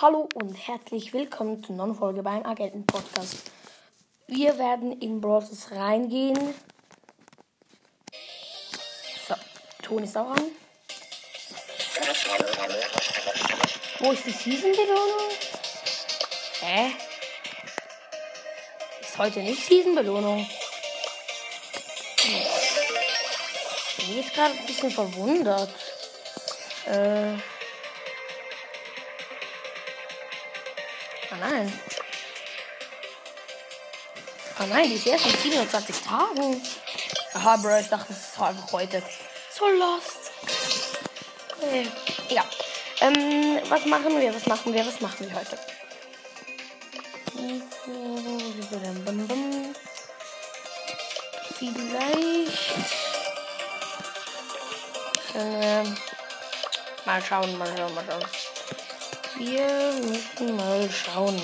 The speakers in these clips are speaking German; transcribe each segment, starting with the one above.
Hallo und herzlich willkommen zur neuen Folge beim Agenten Podcast. Wir werden in Brawlers reingehen. So, Ton ist auch an. Wo ist die Season-Belohnung? Hä? Ist heute nicht Season-Belohnung? Ich bin jetzt gerade ein bisschen verwundert. Äh. Ah nein. Ah nein, die ist erst in 27 Tagen. Aha, Bro, ich dachte, das ist einfach heute. So lost. Okay. Ja. Ähm, was machen wir? Was machen wir? Was machen wir heute? Vielleicht. Äh, mal schauen, mal schauen, mal schauen. Wir müssen mal schauen.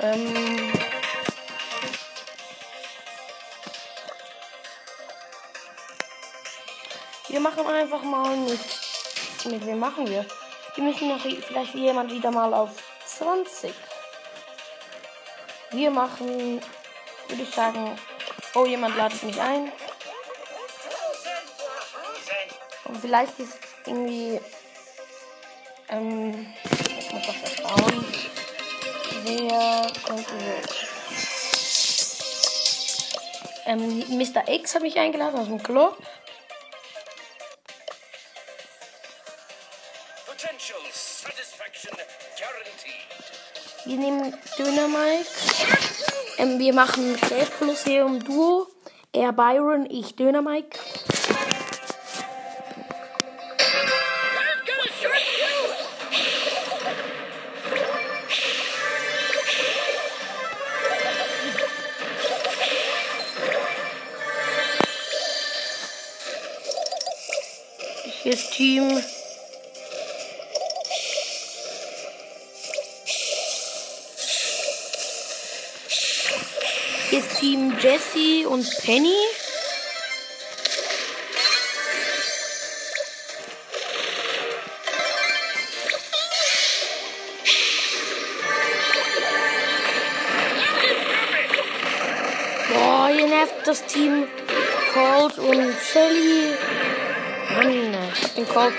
Ähm. Wir machen einfach mal mit. Mit wem machen wir? Wir müssen noch vielleicht jemand wieder mal auf 20. Wir machen, würde ich sagen, oh, jemand ladet mich ein. Und vielleicht ist irgendwie, ähm, ich muss das schauen. Wer könnte, ähm, Mr. X hat mich eingeladen aus dem Club. Wir nehmen Dynamite. Ähm, wir machen Great Colosseum Duo. Er Byron, ich Dynamite. Ist Team. Hier ist Team Jesse und Penny.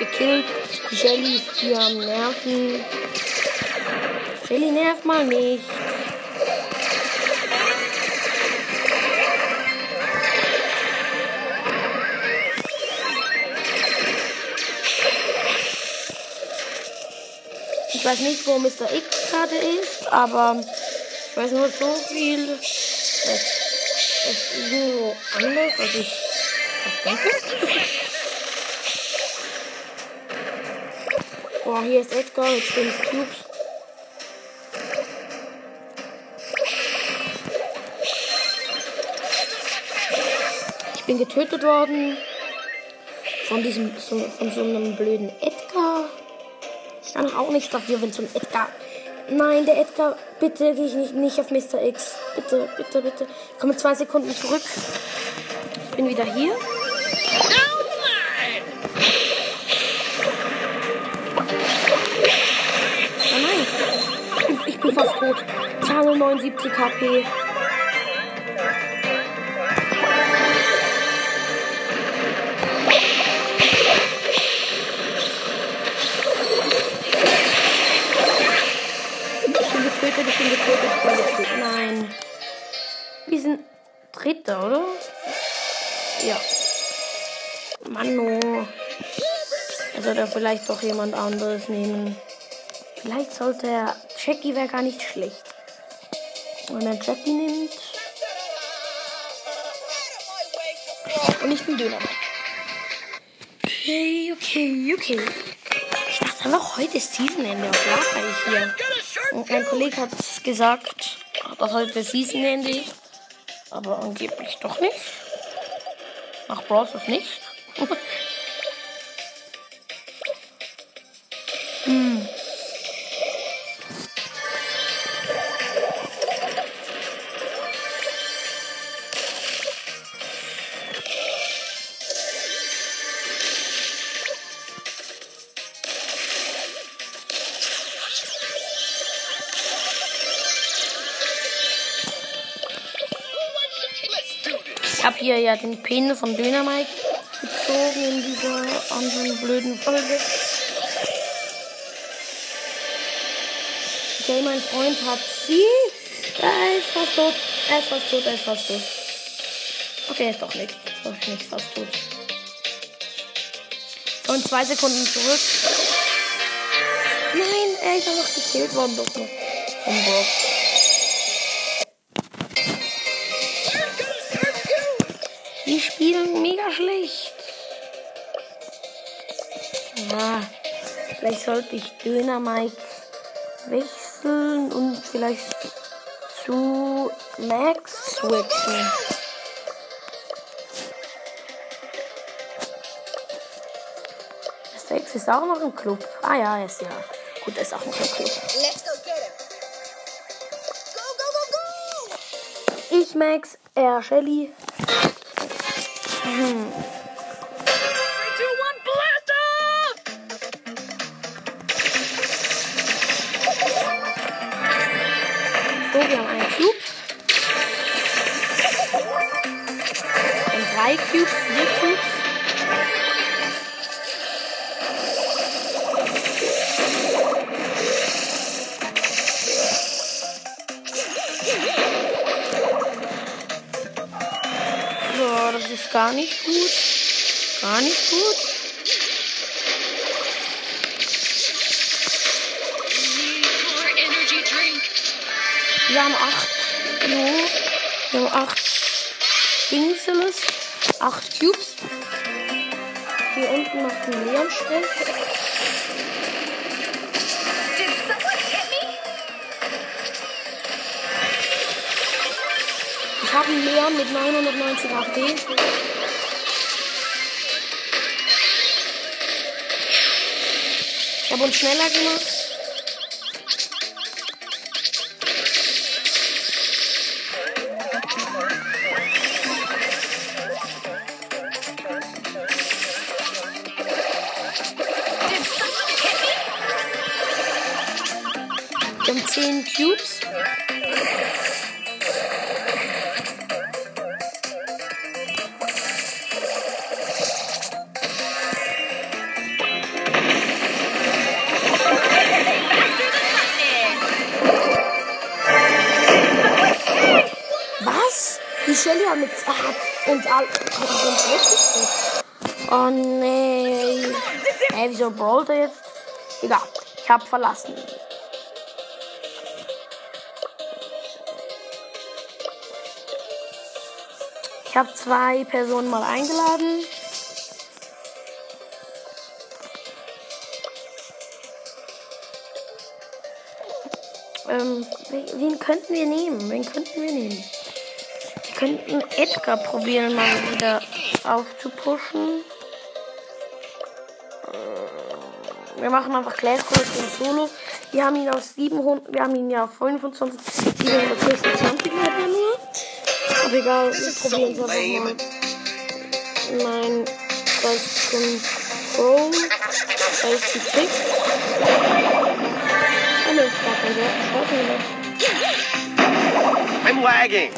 Gekillt. Die Shelly ist hier am Nerven. Shelly nervt mal nicht. Ich weiß nicht, wo Mr. X gerade ist, aber ich weiß nur so viel. Es ist irgendwo anders, als ich denke. Boah, hier ist Edgar mit 5 Cubes. Ich bin getötet worden. Von diesem, von so einem blöden Edgar. Ich kann auch nichts dafür, wenn so ein Edgar. Nein, der Edgar, bitte gehe ich nicht, nicht auf Mr. X. Bitte, bitte, bitte. Ich komme zwei Sekunden zurück. Ich bin wieder hier. Ich, bin fast tot. 279 HP. Ich bin getötet, ich bin getötet, ich bin getötet. Nein. Wir sind Dritter, oder? Ja. Mano. Er sollte vielleicht doch jemand anderes nehmen. Vielleicht sollte er. Jackie wäre gar nicht schlecht. Wenn er Jackie nimmt. Und ich bin Döner. Okay, okay, okay. Ich dachte einfach, heute ist Seasonende. Was laber ich hier? Und mein Kollege hat gesagt, dass heute Seasonende ist. Aber angeblich doch nicht. Nach Bros ist nicht. habe hier ja den Pin von Dynamite gezogen in dieser anderen blöden Folge. Okay, mein Freund hat sie. Er ist fast tot. Er ist fast tot, er ist fast tot. Okay, ist doch nicht. Doch nicht fast tot. Und zwei Sekunden zurück. Nein, er ist einfach gekillt worden. Doch noch. Vom Brock. Vielleicht sollte ich Dynamite wechseln und vielleicht zu Max switchen. Steaks ist auch noch im Club. Ah ja, er ist ja. Gut, er ist auch noch im Club. Let's go get him. Go, go, go, go! Ich Max, er Shelly. Ich habe uns schneller gemacht. Wieso brawlt er jetzt? Egal. Ich hab verlassen. Ich habe zwei Personen mal eingeladen. Ähm, wen könnten wir nehmen? Wen könnten wir nehmen? Wir könnten Edgar probieren, mal wieder aufzupushen. Wir machen einfach Clash Royale in Solo. Wir haben ihn aus 700, wir haben ihn ja auf 25, 726 hat er nur. Aber egal, wir probieren es einfach mal. Nein, das ist ein Pro. Da ist die Trick. Ist gar kein Wert. Warte mal. I'm lagging.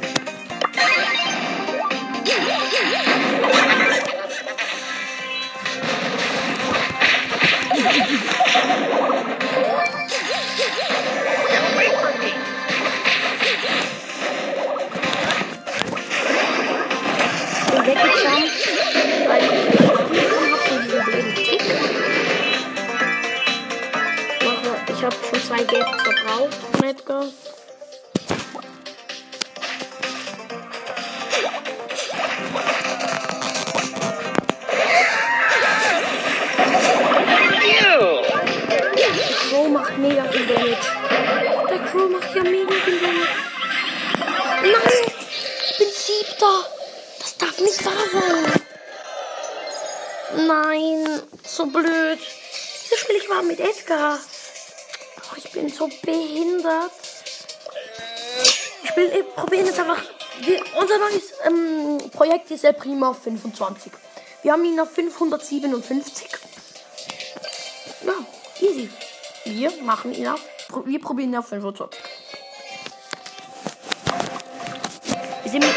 Ich habe schon zwei Gaps verbraucht Edgar. So blöd! Wieso spiele ich mal mit Edgar? Oh, ich bin so behindert. Ich wir probieren jetzt einfach. Wir, unser neues ähm, Projekt ist El Primo auf 25. Wir haben ihn auf 557. Ja, easy. Wir machen ihn auf. Wir probieren ihn auf 25. Wir sind mit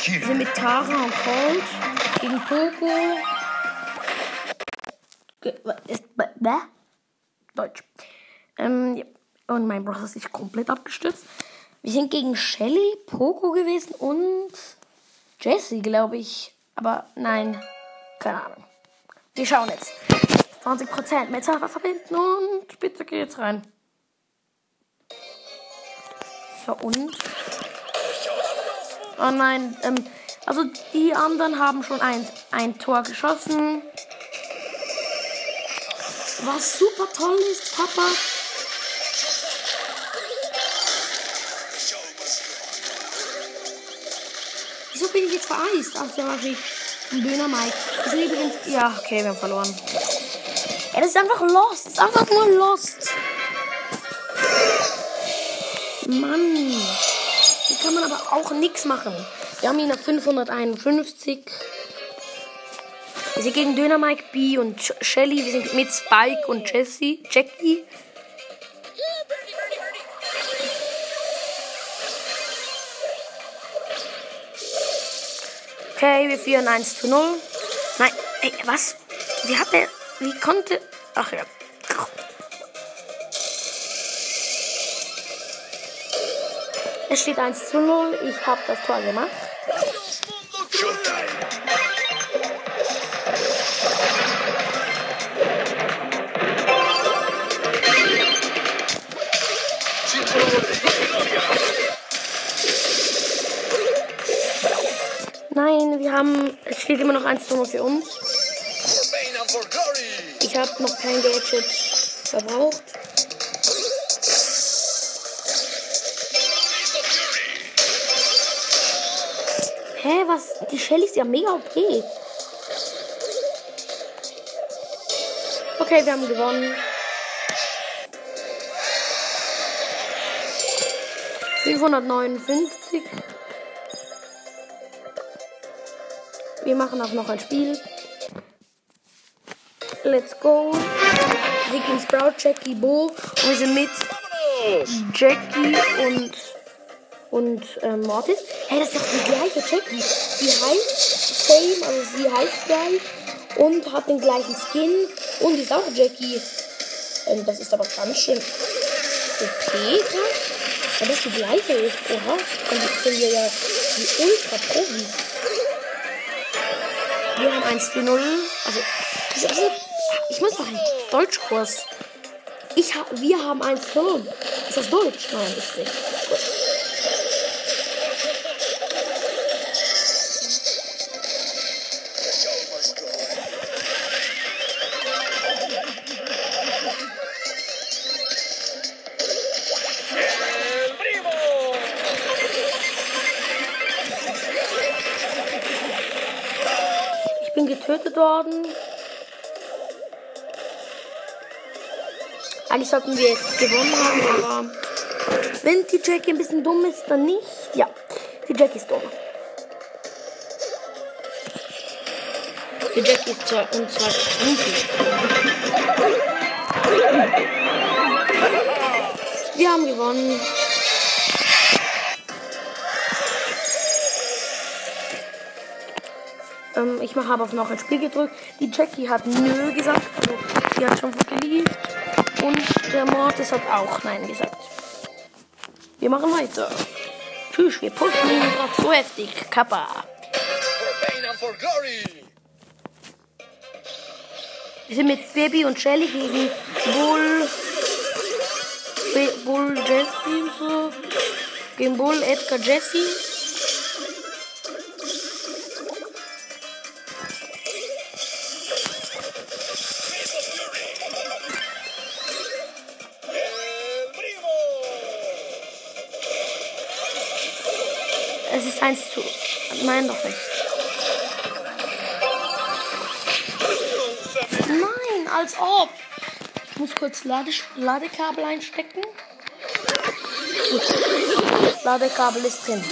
here. sind mit Tara und Colt gegen Poco. Ist- Bäh? Deutsch. Ähm, ja. Und mein Browser ist sich komplett abgestürzt. Wir sind gegen Shelly, Poco gewesen und Jessie, glaube ich. Aber nein, keine Ahnung. Wir schauen jetzt. 20% mit verbinden und bitte geht's rein. So, und? Oh nein, ähm, also die anderen haben schon ein, ein Tor geschossen. Was super toll ist, Papa. Wieso bin ich jetzt vereist? Ach ja, ich ein Döner Mike. Das ist übrigens. Ja, okay, wir haben verloren. Ja, das ist einfach lost. Ist einfach nur lost. Mann. Hier kann man aber auch nichts machen. Wir haben ihn auf 551. Wir sind gegen Döner Mike B und Sh- Shelly. Wir sind mit Spike und Jessie. Jackie. Okay, wir führen 1 zu 0. Nein, ey, was? Wie hat er. Wie konnte. Ach ja. Es steht 1 zu 0. Ich habe das Tor gemacht. Haben. Es steht immer noch 1 zu 0 für uns. Ich habe noch kein Gadget verbraucht. Hä, was? Die Shelly ist ja mega OP. Okay, wir haben gewonnen. Fünfhundertneunundfünfzig. Wir machen auch noch ein Spiel. Let's go. Gegen Sprout, Jackie, Bo. Und wir sind mit Jackie und, und ähm, Mortis. Hey, das ist doch die gleiche Jackie. Die heißt Same, also sie heißt gleich. Und hat den gleichen Skin. Und ist auch Jackie. Ähm, das ist aber ganz schön okay, krass. Weil das die gleiche ist. Oha. Dann sind wir ja die Ultra-Profis. Wir haben 1 zu 0. Also, ich muss noch einen Deutschkurs. Ich ha wir haben 1 zu 0. Ist das Deutsch? Nein, ist nicht. Gut. Bin getötet worden. Eigentlich sollten wir jetzt gewonnen haben, aber wenn die Jackie ein bisschen dumm ist, dann nicht. Ja, die Jackie ist dumm. Die Jackie ist zwar und zwar. Wir haben gewonnen. Ähm, ich habe auf noch ein Spiel gedrückt. Die Jackie hat nö gesagt. Also, sie hat schon geliebt. Und der Mortis hat auch nein gesagt. Wir machen weiter. Tschüss, wir pushen ihn gerade so heftig. Kappa. Wir sind mit Baby und Shelly gegen Bull. Bull Jesse und so. Gegen Bull Edgar Jesse. 1 zu. Nein, noch nicht. Nein, als ob. Ich muss kurz Lade Ladekabel einstecken. Gut. Ladekabel ist drin.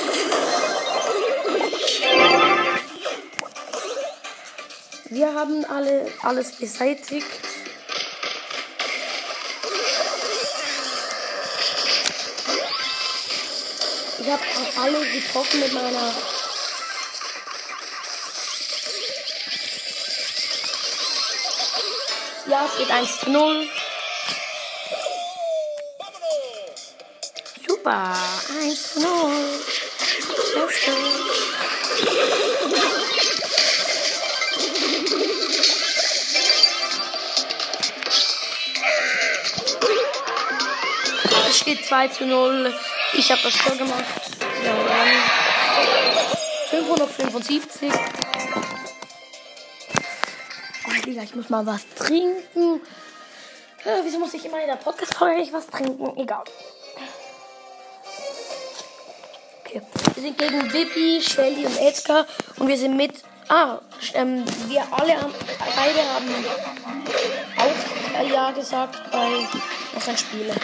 Wir haben alle alles beseitigt. Habe alle getroffen mit meiner. Ja, steht 1 zu 0. ¡Vámonos! Super, 1 zu 0. Sehr schön. Es steht 2 zu 0. Ich habe das Tor gemacht. Ja, dann 575. Oh, Digga, ich muss mal was trinken. Äh, wieso muss ich immer in der Podcast-Folge was trinken? Egal. Okay. Wir sind gegen Bibi, Shelly und Edgar und wir sind mit. Ah, ähm, wir alle haben, beide haben auch Ja gesagt bei unseren Spielen.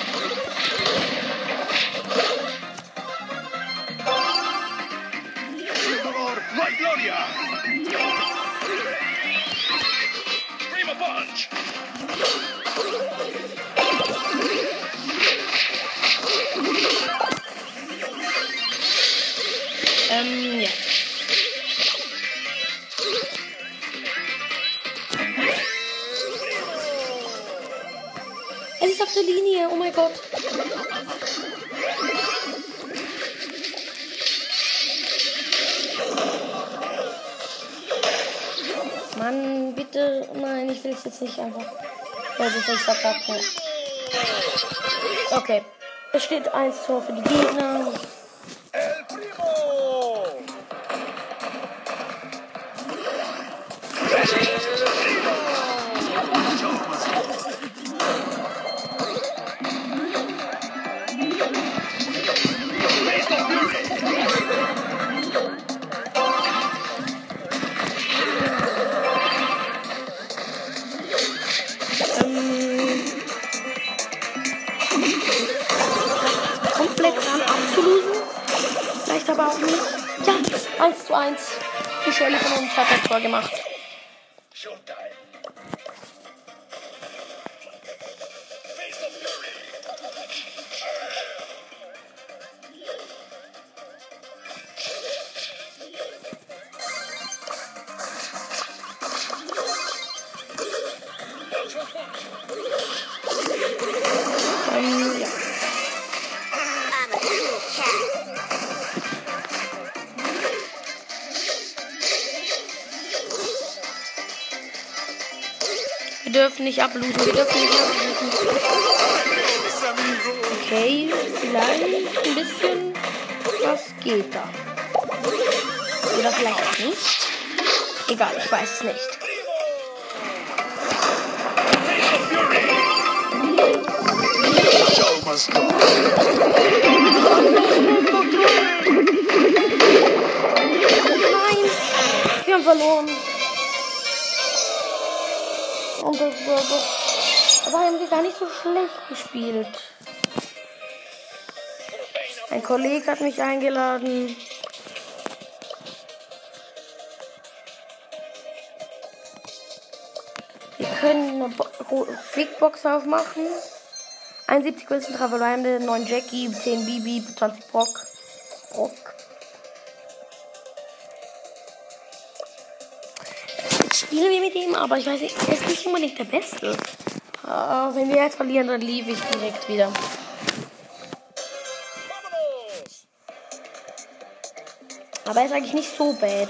Ähm, ja. Es ist auf der Linie, oh mein Gott. Mann, bitte. Nein, ich will es jetzt nicht einfach. Ja, das ist verkacken. Okay. Es steht 1 Tor für die Gegner. 1 zu 1. Die Shelly von uns hat das Tor gemacht. Nicht ablosen. Wir dürfen nicht amigos! Okay, vielleicht ein bisschen. Was geht da? Oder vielleicht nicht. Egal, ich weiß es nicht. Nein, wir haben verloren. Aber haben wir gar nicht so schlecht gespielt. Ein Kollege hat mich eingeladen. Wir können eine Bo Ro- Big Box aufmachen. 71 Wilson Travelande, 9 Jackie, 10 Bibi, 20 Brock. Brock. Spielen wir mit ihm, aber ich weiß nicht, er ist nicht unbedingt der Beste. Ah, wenn wir jetzt verlieren, dann lief ich direkt wieder. Aber er ist eigentlich nicht so bad.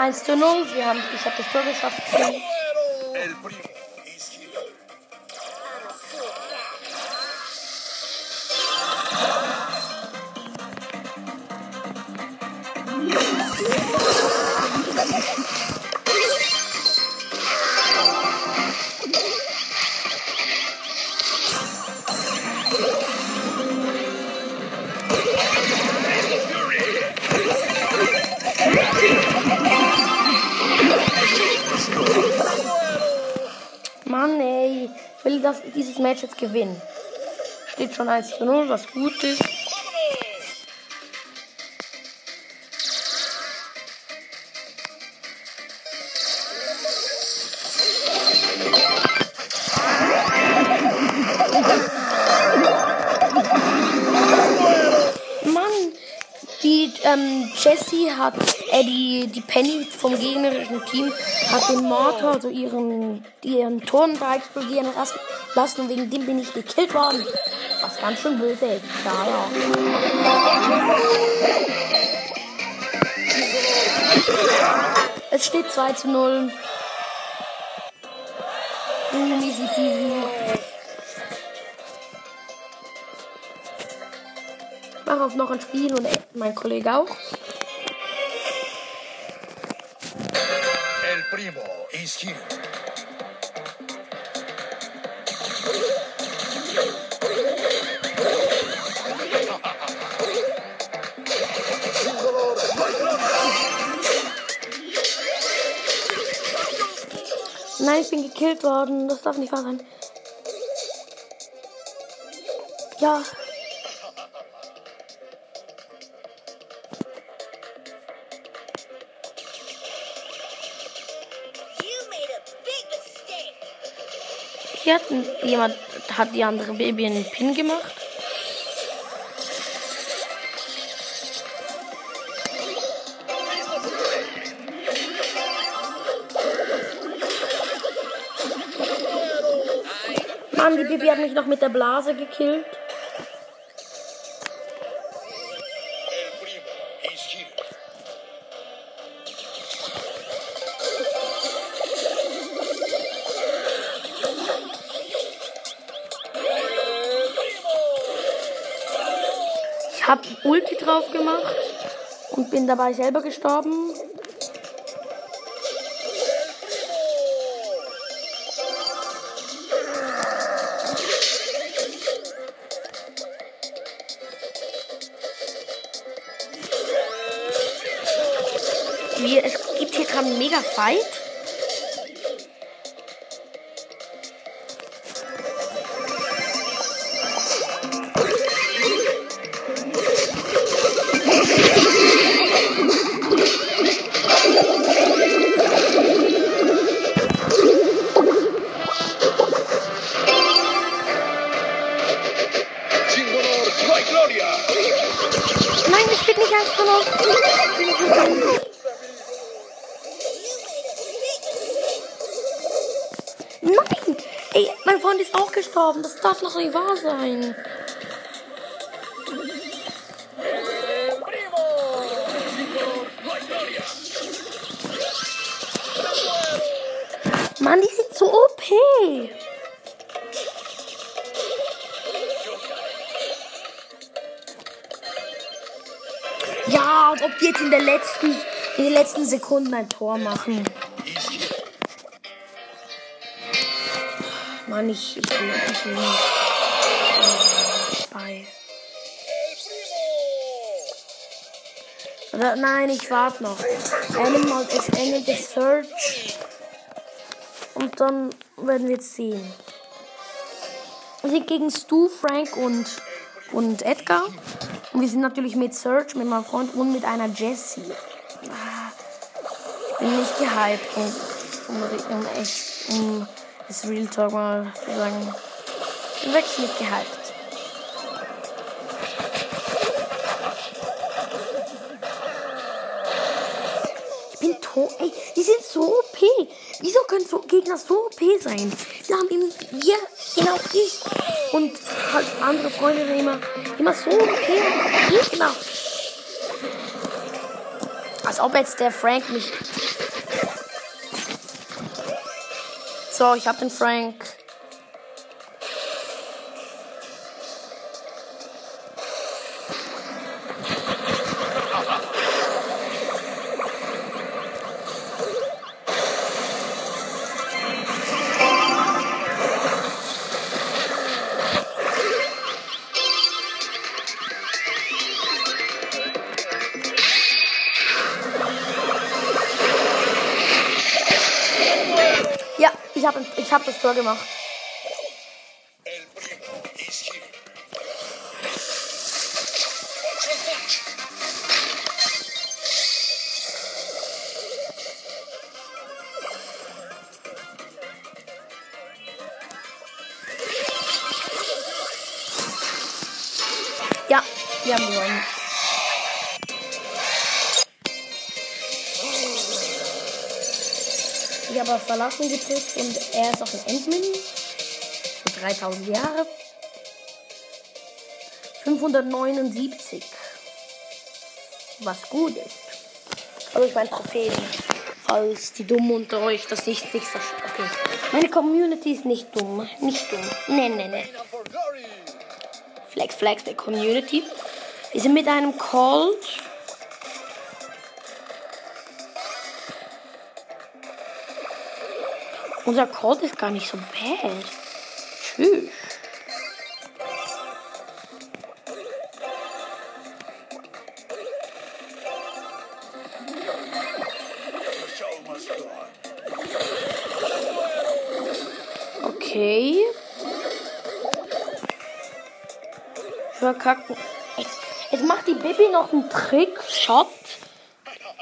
Eins zu 0, wir haben, ich habe das Tor geschafft. Match jetzt gewinnen. Steht schon 1 zu 0, was gut ist. Mann, die ähm, Jessie hat, äh, die, die Penny vom gegnerischen Team hat den Mortar, also ihren, ihren Turm da explodieren lassen, und wegen dem bin ich gekillt worden. Was ganz schön böse ist. Ja, ja. Es steht 2 zu 0. Boom, easy peasy. Ich mache auch noch ein Spiel und mein Kollege auch. Primo is here. Nein, ich bin gekillt worden. Das darf nicht wahr sein. Ja. Hier hat jemand, hat die andere Baby einen Pin gemacht. Mann, die Baby hat mich noch mit der Blase gekillt. Drauf gemacht und bin dabei selber gestorben. Es gibt hier gerade einen mega Fight. Das darf doch nicht wahr sein. Mann, die sind so OP. Ja, und ob die jetzt in der letzten, in den letzten Sekunden ein Tor machen. Mann, ich, ich will, ich will nicht. Bei. Oder, nein, ich warte noch. Animal ist Ende des Search. Und dann werden wir jetzt sehen. Wir sind gegen Stu, Frank und, und Edgar. Und wir sind natürlich mit Search, mit meinem Freund und mit einer Jessie. Ah, Ich bin nicht gehypt, um, um, um echt, um das Real Talk mal zu sagen. Ich bin wirklich nicht gehypt. Ich bin tot. Ey, die sind so OP. Wieso können so Gegner so OP sein? Die haben eben wir, genau ich und halt andere Freunde immer, immer so OP Gegner. Als ob jetzt der Frank mich. So, ich hab den Frank. Tor gemacht. Verlassen gedrückt und er ist auf dem Endmenü. Für 3000 Jahre. 579. Was gut ist. Also ich meine Trophäen. Falls die Dummen unter euch das nicht, nicht verstehen. Okay. Meine Community ist nicht dumm. Nicht dumm. Nee, nee, nee. Flex, Flex der Community. Wir sind mit einem Colt. Unser Colt ist gar nicht so bad. Tschüss. Okay. Verkacken. Jetzt, jetzt macht die Baby noch einen Trick-Shot.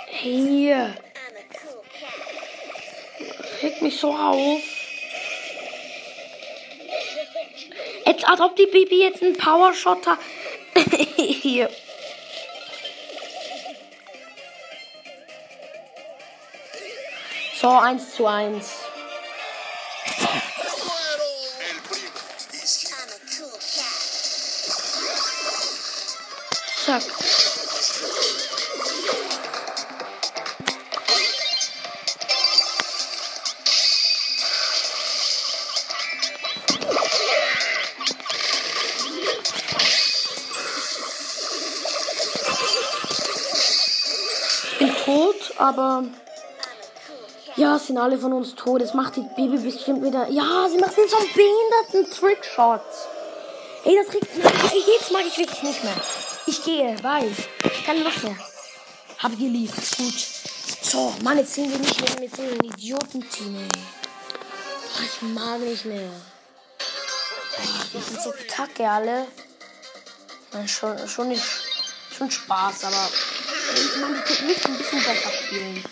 Hier. Regt mich so auf. Jetzt, als ob die Baby jetzt einen Power-Shot hat. Hier. So, eins zu eins. Zack. Aber ja, sind alle von uns tot. Es macht die Baby bestimmt wieder. Ja, sie macht den so behinderten Trickshot. Ey, das regt mich. Jetzt mag ich wirklich nicht mehr. Ich gehe, weil. Keine Lust mehr. Hab geliebt. Gut. So, Mann, jetzt sind wir nicht mehr mit so einem Idioten-Team, Ich mag nicht mehr. Die sind so kacke alle. Schon, schon nicht. Schon Spaß, aber. Man, die nicht ein bisschen besser spielen.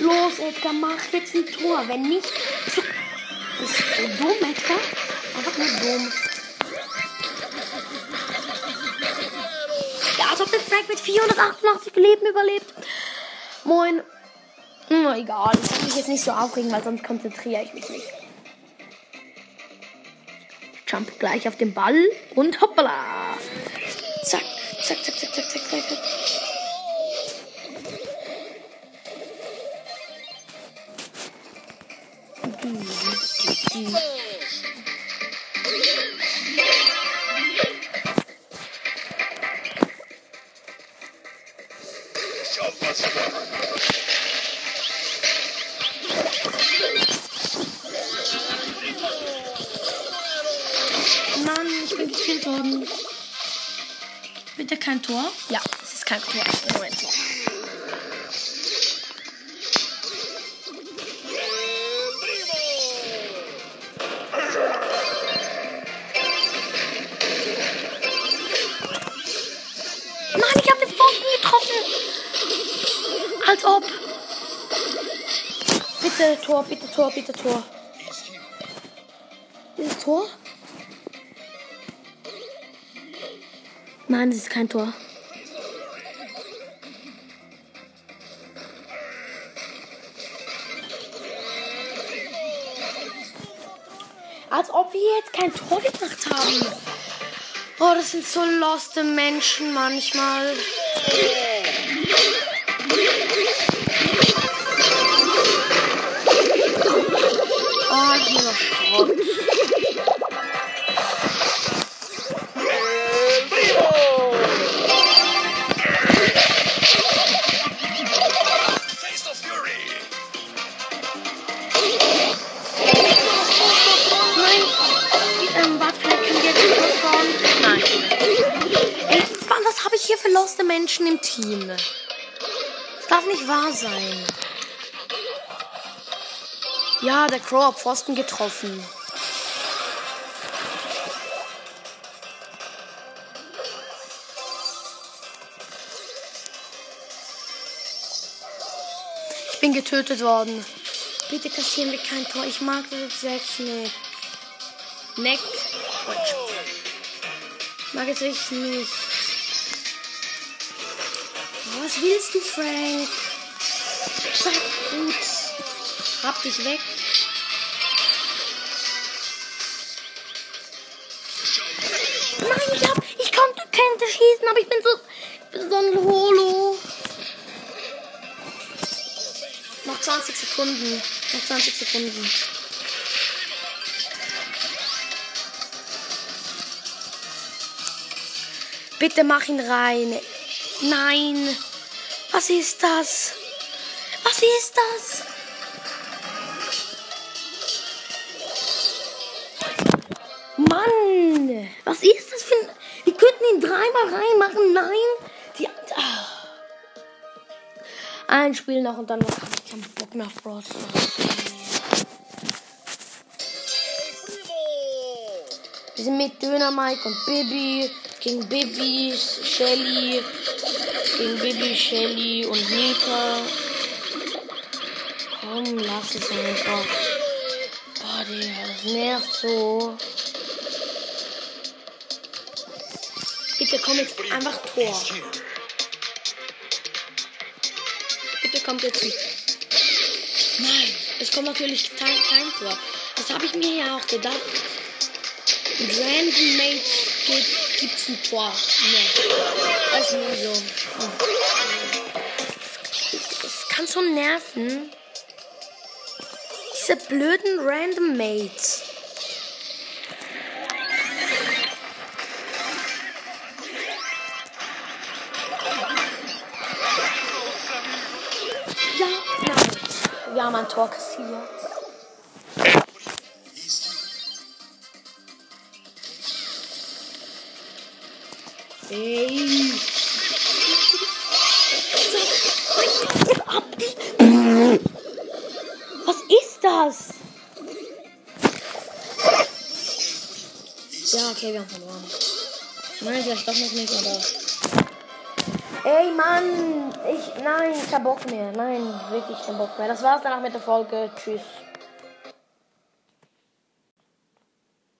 Los, Edgar, mach jetzt ein Tor. Wenn nicht. So, bist du dumm, Edgar? Einfach nur dumm. Ja, als ob der Frank mit 488 Leben überlebt. Moin. Hm, egal, ich kann mich jetzt nicht so aufregen, weil sonst konzentriere ich mich nicht. Jump gleich auf den Ball und hoppala. Zack, zack, zack, zack, zack, zack, zack. Kein Tor? Ja, es ist kein Tor. Moment. Mann, ich hab den Pfosten getroffen. Als ob. Bitte Tor, bitte Tor, bitte Tor. Ist es Tor? Nein, es ist kein Tor. Als ob wir jetzt kein Tor gemacht haben. Oh, das sind so loste Menschen manchmal. Was habe ich hier für loste Menschen im Team? Das darf nicht wahr sein. Ja, der Crow hat Pfosten getroffen. Ich bin getötet worden. Bitte kassieren wir kein Tor. Ich mag das jetzt nicht. Neck. Mag es ich nicht. Was willst du, Frank? Sag gut. Hab dich weg. Nein, ich hab. Ich konnte Kente schießen, aber ich bin so. Bin so ein Holo. Noch 20 Sekunden. Noch 20 Sekunden. Bitte mach ihn rein. Nein. Was ist das? Was ist das? Mann! Was ist das für ein. Die könnten ihn dreimal reinmachen. Nein! Die. Ah. Ein Spiel noch und dann ich keinen Bock mehr auf Brawl. Wir sind mit Döner Mike und Bibi gegen Bibi, Shelly, gegen Bibi, Shelly und Nita. Komm, lass es einfach. Boah, Digga, das nervt so. Bitte komm jetzt einfach Tor. Bitte kommt jetzt ein. Nein, es kommt natürlich kein, kein Tor. Das habe ich mir ja auch gedacht. Mit Random Mates gibt, gibt's ein Tor. Nee. Das ist nie so. Es kann schon nerven. Diese blöden Random Mates. Ja, nein. Wir haben ein Tor kassiert. Ey. Was ist das? Ja, okay, wir haben verloren. Nein, vielleicht doch noch nicht, aber. Ey, Mann! Ich. Nein, kein Bock mehr. Nein, wirklich kein Bock mehr. Das war's danach mit der Folge. Tschüss.